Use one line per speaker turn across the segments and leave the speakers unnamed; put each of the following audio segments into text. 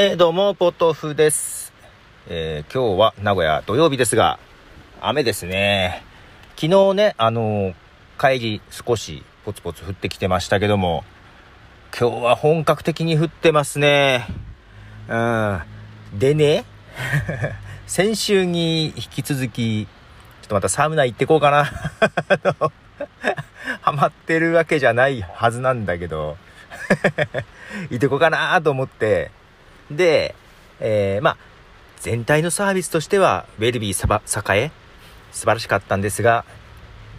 えー、どうも、ポトフです。えー、今日は名古屋土曜日ですが、雨ですね。昨日ね、あのー、帰り少しポツポツ降ってきてましたけども、今日は本格的に降ってますね。うん。でね、先週に引き続き、ちょっとまたサウナ行ってこうかな。ハマってるわけじゃないはずなんだけど、行ってこうかなと思って、で、えー、まあ、全体のサービスとしては、ウェルビーサバ、栄、素晴らしかったんですが、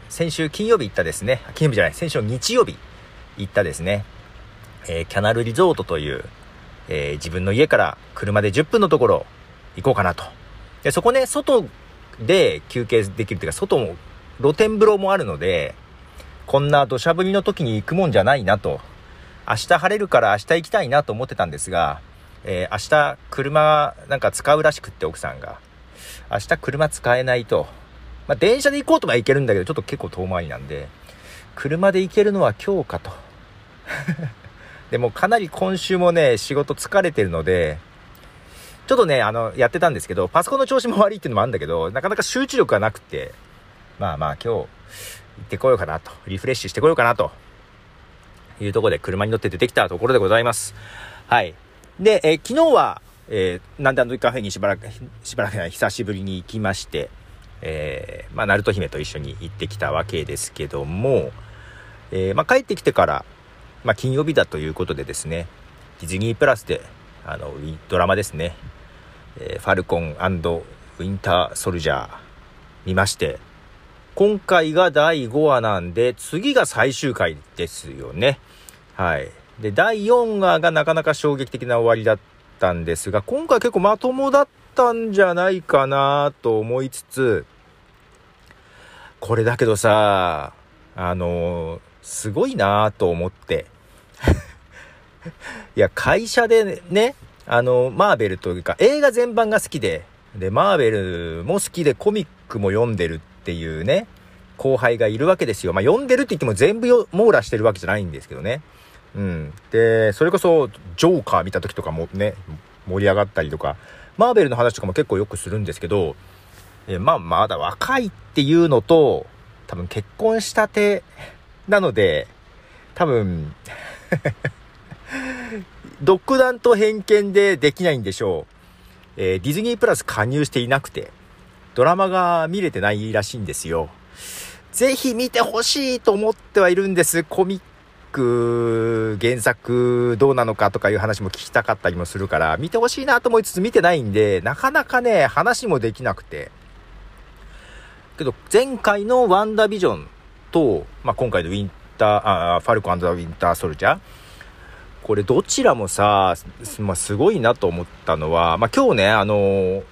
先週金曜日行ったですね、金曜日じゃない、先週日曜日行ったですね、えー、キャナルリゾートという、えー、自分の家から車で10分のところ行こうかなと。で、そこね、外で休憩できるというか、外も、露天風呂もあるので、こんな土砂降りの時に行くもんじゃないなと。明日晴れるから明日行きたいなと思ってたんですが、えー、明日車なんか使うらしくって奥さんが。明日車使えないと。まあ、電車で行こうとは行けるんだけど、ちょっと結構遠回りなんで、車で行けるのは今日かと。でもかなり今週もね、仕事疲れてるので、ちょっとね、あの、やってたんですけど、パソコンの調子も悪いっていうのもあるんだけど、なかなか集中力がなくて、まあまあ今日、行ってこようかなと、リフレッシュしてこようかなと、いうところで車に乗って出てきたところでございます。はい。で、えー、昨日は、えー、なんであのカフェにしばらく、しばらくない、久しぶりに行きまして、えー、まあ、ナルト姫と一緒に行ってきたわけですけども、えー、まあ、帰ってきてから、まあ、金曜日だということでですね、ディズニープラスで、あの、ドラマですね、えー、ファルコンウィンターソルジャー見まして、今回が第5話なんで、次が最終回ですよね。はい。で、第4話がなかなか衝撃的な終わりだったんですが、今回結構まともだったんじゃないかなと思いつつ、これだけどさ、あの、すごいなと思って。いや、会社でね、あの、マーベルというか、映画全般が好きで、で、マーベルも好きでコミックも読んでるっていうね、後輩がいるわけですよ。まあ、読んでるって言っても全部よ網羅してるわけじゃないんですけどね。うん。で、それこそ、ジョーカー見た時とかもね、盛り上がったりとか、マーベルの話とかも結構よくするんですけど、えまあ、まだ若いっていうのと、多分結婚したてなので、多分 独断と偏見でできないんでしょう。えー、ディズニープラス加入していなくて、ドラマが見れてないらしいんですよ。ぜひ見てほしいと思ってはいるんです。コミック原作どうなのかとかいう話も聞きたかったりもするから、見てほしいなと思いつつ見てないんで、なかなかね、話もできなくて。けど、前回のワンダービジョンと、まあ、今回のウィンター、あ、ファルコンウィンターソルジャーこれどちらもさ、まあ、すごいなと思ったのは、まあ、今日ね、あの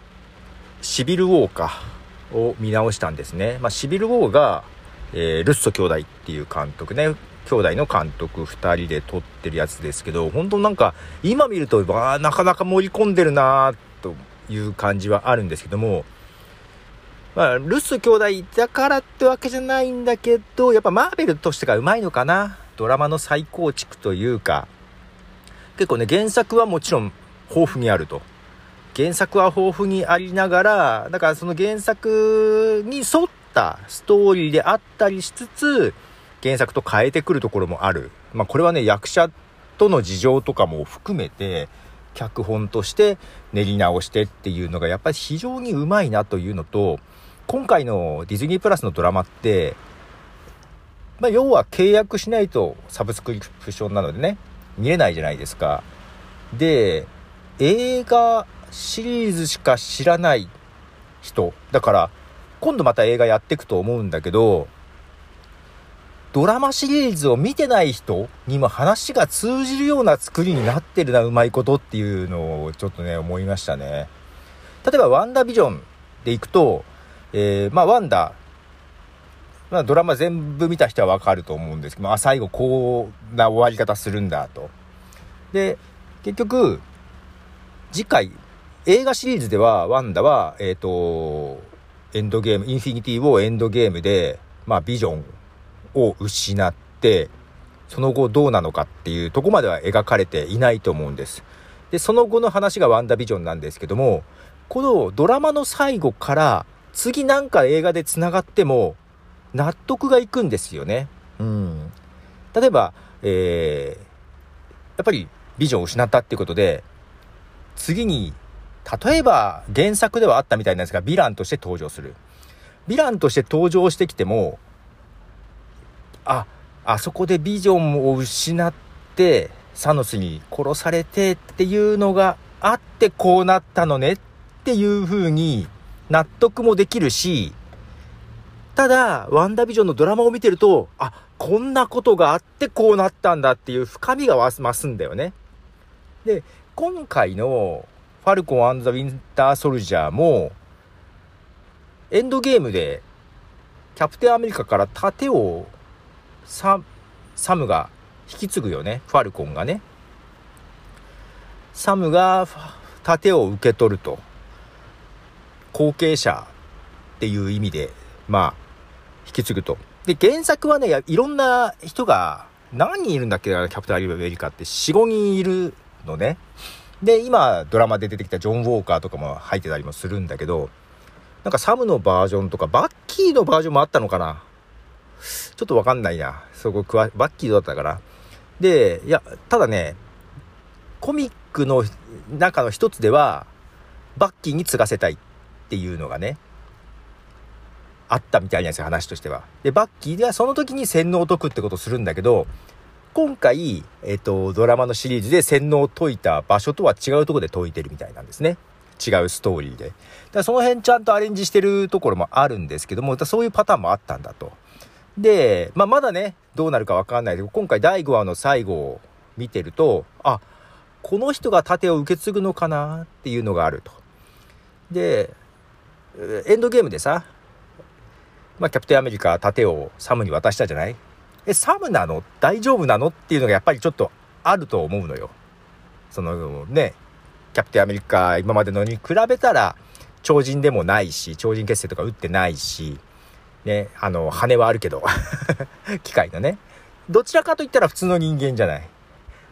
シビルウォーか、を見直したんですね。まあ、シビルウォーが、えー、ルッソ兄弟っていう監督ね、兄弟の監督2人で撮ってるやつですけど、本当なんか、今見ると、わなかなか盛り込んでるなという感じはあるんですけども、まあ、ルス兄弟だからってわけじゃないんだけど、やっぱマーベルとしてがうまいのかな？ドラマの再構築というか、結構ね、原作はもちろん豊富にあると。原作は豊富にありながら、だからその原作に沿ったストーリーであったりしつつ、原作と変えてくるところもある。まあ、これはね、役者との事情とかも含めて、脚本として練り直してっていうのがやっぱり非常にうまいなというのと、今回のディズニープラスのドラマって、まあ、要は契約しないとサブスクリプションなのでね、見れないじゃないですか。で、映画シリーズしか知らない人。だから、今度また映画やっていくと思うんだけど、ドラマシリーズを見てない人にも話が通じるような作りになってるな、うまいことっていうのをちょっとね、思いましたね。例えば、ワンダービジョンでいくと、えー、まあ、ワンダ、まあ、ドラマ全部見た人はわかると思うんですけど、まあ、最後こうな終わり方するんだと。で、結局、次回、映画シリーズでは、ワンダは、えっ、ー、と、エンドゲーム、インフィニティをエンドゲームで、まあ、ビジョンを失って、その後どうなのかっていうとこまでは描かれていないと思うんです。で、その後の話がワンダービジョンなんですけども、このドラマの最後から次なんか映画で繋がっても納得がいくんですよね。うん。例えば、えー、やっぱりビジョンを失ったっていうことで、次に、例えば原作ではあったみたいなんですが、ヴィランとして登場する。ヴィランとして登場してきても、あ、あそこでビジョンを失って、サノスに殺されてっていうのがあってこうなったのねっていう風に納得もできるし、ただ、ワンダービジョンのドラマを見てると、あ、こんなことがあってこうなったんだっていう深みが増すんだよね。で、今回のファルコンザ・ウィンター・ソルジャーも、エンドゲームで、キャプテンアメリカから盾をサムが引き継ぐよね。ファルコンがね。サムが盾を受け取ると。後継者っていう意味で、まあ、引き継ぐと。で、原作はね、いろんな人が、何人いるんだっけ？キャプテンアメリカって4、5人いるのね。で、今、ドラマで出てきたジョン・ウォーカーとかも入ってたりもするんだけど、なんかサムのバージョンとか、バッキーのバージョンもあったのかなちょっとわかんないな。そこ、詳バッキーだったから。で、いや、ただね、コミックの中の一つでは、バッキーに継がせたいっていうのがね、あったみたいなんですよ、話としては。で、バッキーではその時に洗脳を解くってことをするんだけど、今回、えっ、と、ドラマのシリーズで洗脳を解いた場所とは違うとこで解いてるみたいなんですね。違うストーリーで。だからその辺ちゃんとアレンジしてるところもあるんですけども、そういうパターンもあったんだと。で、まあ、まだね、どうなるかわかんない。けど、今回第5話の最後を見てると、あ、この人が盾を受け継ぐのかなっていうのがあると。で、エンドゲームでさ、まあ、キャプテンアメリカ盾をサムに渡したじゃない？え、サムなの？大丈夫なの？っていうのがやっぱりちょっとあると思うのよ。そのね、キャプテンアメリカ今までのに比べたら超人でもないし、超人結成とか打ってないし、ね、あの、羽はあるけど、機械のね。どちらかといったら普通の人間じゃない。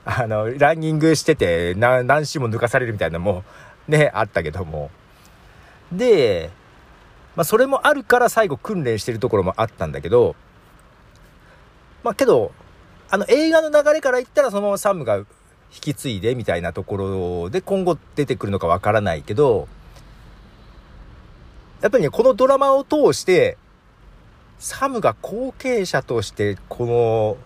あの、ランニングしてて何周も抜かされるみたいなのもね、あったけども。で、まあ、それもあるから最後訓練してるところもあったんだけど、まあ、けど、あの映画の流れから言ったらそのままサムが引き継いでみたいなところで今後出てくるのかわからないけど、やっぱりね、このドラマを通して、サムが後継者としてこの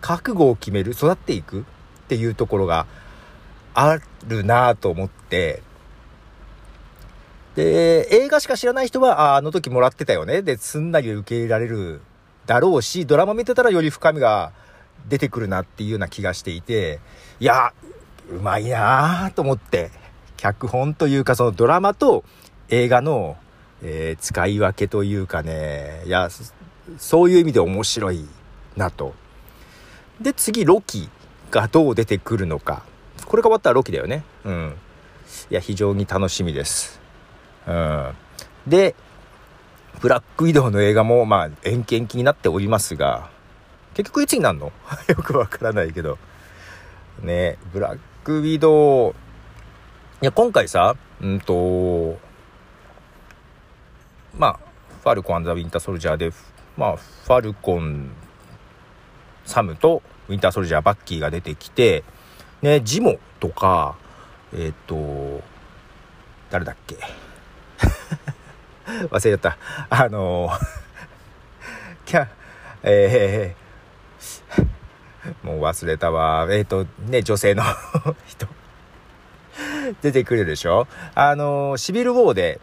覚悟を決める、育っていくっていうところがあるなと思って、で、映画しか知らない人は、ああの時もらってたよね。で、すんなり受け入れられるだろうし、ドラマ見てたらより深みが出てくるなっていうような気がしていて、いや、うまいなぁと思って、脚本というかそのドラマと映画の、えー、使い分けというかね、いや、そういう意味で面白いなと。で、次、ロキがどう出てくるのか。これが終わったらロキだよね。うん。いや、非常に楽しみです。うん。で、ブラックウィドウの映画も、まあ、延期延期になっておりますが、結局いつになるの？よくわからないけど。ね、ブラックウィドウ、いや、今回さ、うんと、まあ、ファルコンザ・ウィンター・ソルジャーで、まあ、ファルコン、サムとウィンター・ソルジャー、バッキーが出てきて、ね、ジモとか、えっ、ー、と、誰だっけ？忘れちゃった。あのー、キャ、えー、もう忘れたわ。えっ、ー、と、ね、女性の人出てくるでしょ？あの、シビル・ウォーで、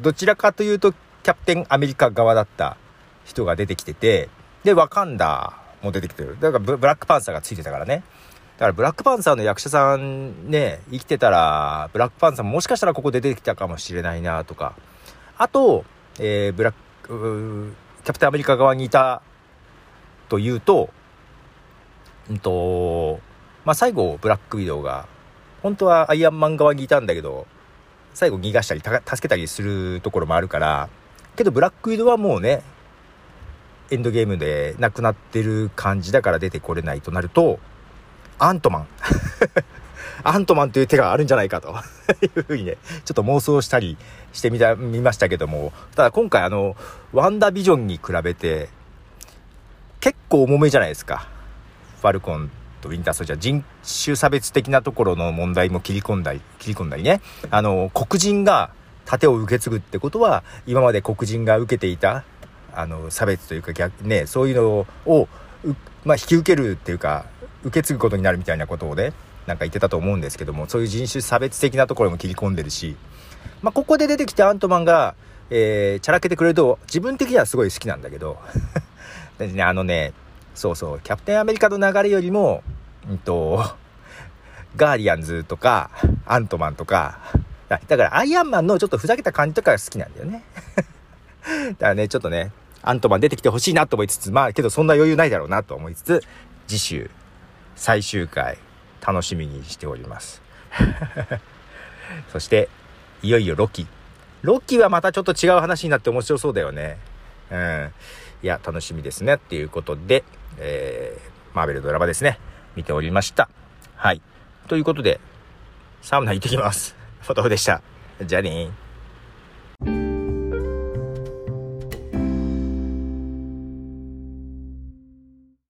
どちらかというと、キャプテンアメリカ側だった人が出てきてて、で、ワカンダも出てきてる。だからブ、ブラックパンサーがついてたからね。だからブラックパンサーの役者さんね、生きてたら、ブラックパンサーもしかしたらここで出てきたかもしれないなとか。あと、えー、ブラック、キャプテンアメリカ側にいたというと、うんと、まあ、最後、ブラックウィドウが、本当はアイアンマン側にいたんだけど、最後逃がしたり、助けたりするところもあるから、けどブラックウィドはもうね、エンドゲームで亡くなってる感じだから出てこれないとなると、アントマン アントマンという手があるんじゃないかと いうふうにね、ちょっと妄想したりしてみた、見ましたけども、ただ今回あの、ワンダービジョンに比べて、結構重めじゃないですか。ファルコンとウィンターソルジャー、人種差別的なところの問題も切り込んだり、切り込んだりね。あの、黒人が盾を受け継ぐってことは、今まで黒人が受けていた、あの、差別というか逆、ね、そういうのを、まあ、引き受けるっていうか、受け継ぐことになるみたいなことをね、なんか言ってたと思うんですけども、そういう人種差別的なところも切り込んでるし、まあ、ここで出てきたアントマンが、えー、チャラけてくれると、自分的にはすごい好きなんだけど、ね、あのね、そうそう、キャプテンアメリカの流れよりも、うんと、ガーディアンズとか、アントマンとか、だからアイアンマンのちょっとふざけた感じとかが好きなんだよね。だからね、ちょっとね、アントマン出てきてほしいなと思いつつ、まあけどそんな余裕ないだろうなと思いつつ、次週、最終回、楽しみにしております。そして、いよいよロキ。ロキはまたちょっと違う話になって面白そうだよね。うん。いや、楽しみですね。っていうことで、えー、マーベルドラマですね。見ておりました。はい。ということで、サウナ行ってきます。フォトフでした。じゃあねー。